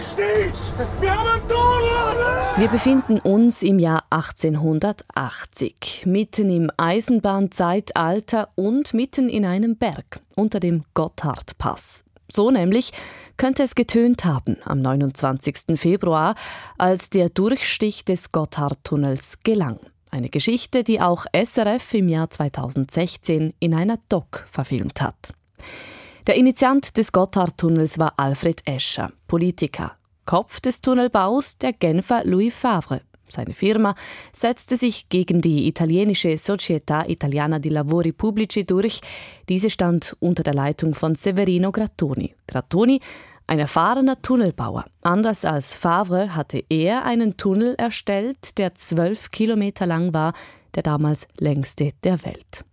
Wir! Wir befinden uns im Jahr 1880, mitten im Eisenbahnzeitalter und mitten in einem Berg unter dem Gotthardpass. So nämlich könnte es getönt haben am 29. Februar, als der Durchstich des Gotthardtunnels gelang. Eine Geschichte, die auch SRF im Jahr 2016 in einer Doc verfilmt hat. Der Initiant des Gotthardtunnels war Alfred Escher, Politiker. Kopf des Tunnelbaus der Genfer Louis Favre. Seine Firma setzte sich gegen die italienische Società Italiana di Lavori Pubblici durch. Diese stand unter der Leitung von Severino Grattoni. Grattoni, ein erfahrener Tunnelbauer. Anders als Favre hatte er einen Tunnel erstellt, der zwölf Kilometer lang war, der damals längste der Welt.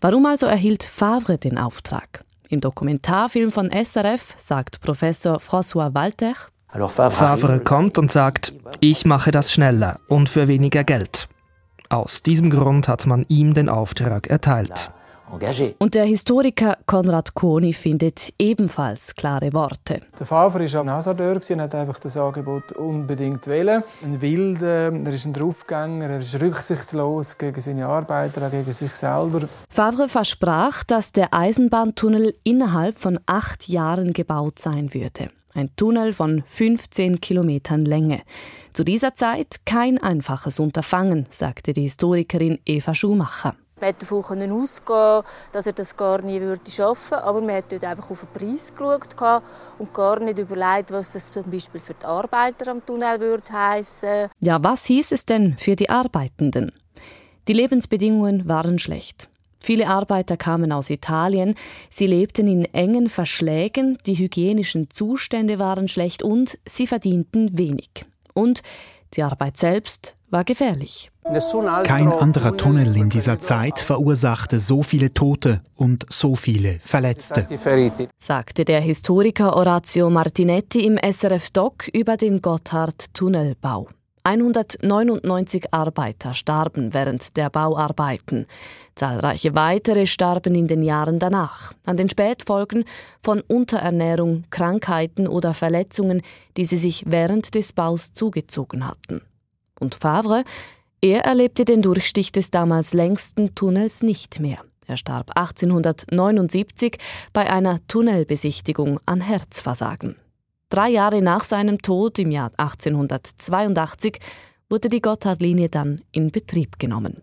Warum also erhielt Favre den Auftrag? Im Dokumentarfilm von SRF sagt Professor François Walter, Favre kommt und sagt, ich mache das schneller und für weniger Geld. Aus diesem Grund hat man ihm den Auftrag erteilt. Und der Historiker Konrad Koni findet ebenfalls klare Worte. Der Favre war ein Hasardeur und hat einfach das Angebot unbedingt wählen. Ein Wilder, er ist ein Draufgänger, er ist rücksichtslos gegen seine Arbeiter, auch gegen sich selber. Favre versprach, dass der Eisenbahntunnel innerhalb von acht Jahren gebaut sein würde. Ein Tunnel von 15 Kilometern Länge. Zu dieser Zeit kein einfaches Unterfangen, sagte die Historikerin Eva Schumacher. Man konnte davon ausgehen, dass er das gar nie würde schaffen würde. Aber man hat dort einfach auf den Preis geschaut und gar nicht überlegt, was das zum Beispiel für die Arbeiter am Tunnel würde heissen. Ja, was hieß es denn für die Arbeitenden? Die Lebensbedingungen waren schlecht. Viele Arbeiter kamen aus Italien, sie lebten in engen Verschlägen, die hygienischen Zustände waren schlecht und sie verdienten wenig. Und die Arbeit selbst war gefährlich. Kein anderer Tunnel in dieser Zeit verursachte so viele Tote und so viele Verletzte, sagte der Historiker Orazio Martinetti im SRF-Doc über den Gotthard-Tunnelbau. 199 Arbeiter starben während der Bauarbeiten. Zahlreiche weitere starben in den Jahren danach an den Spätfolgen von Unterernährung, Krankheiten oder Verletzungen, die sie sich während des Baus zugezogen hatten. Und Favre, er erlebte den Durchstich des damals längsten Tunnels nicht mehr. Er starb 1879 bei einer Tunnelbesichtigung an Herzversagen. Drei Jahre nach seinem Tod im Jahr 1882 wurde die Gotthardlinie dann in Betrieb genommen.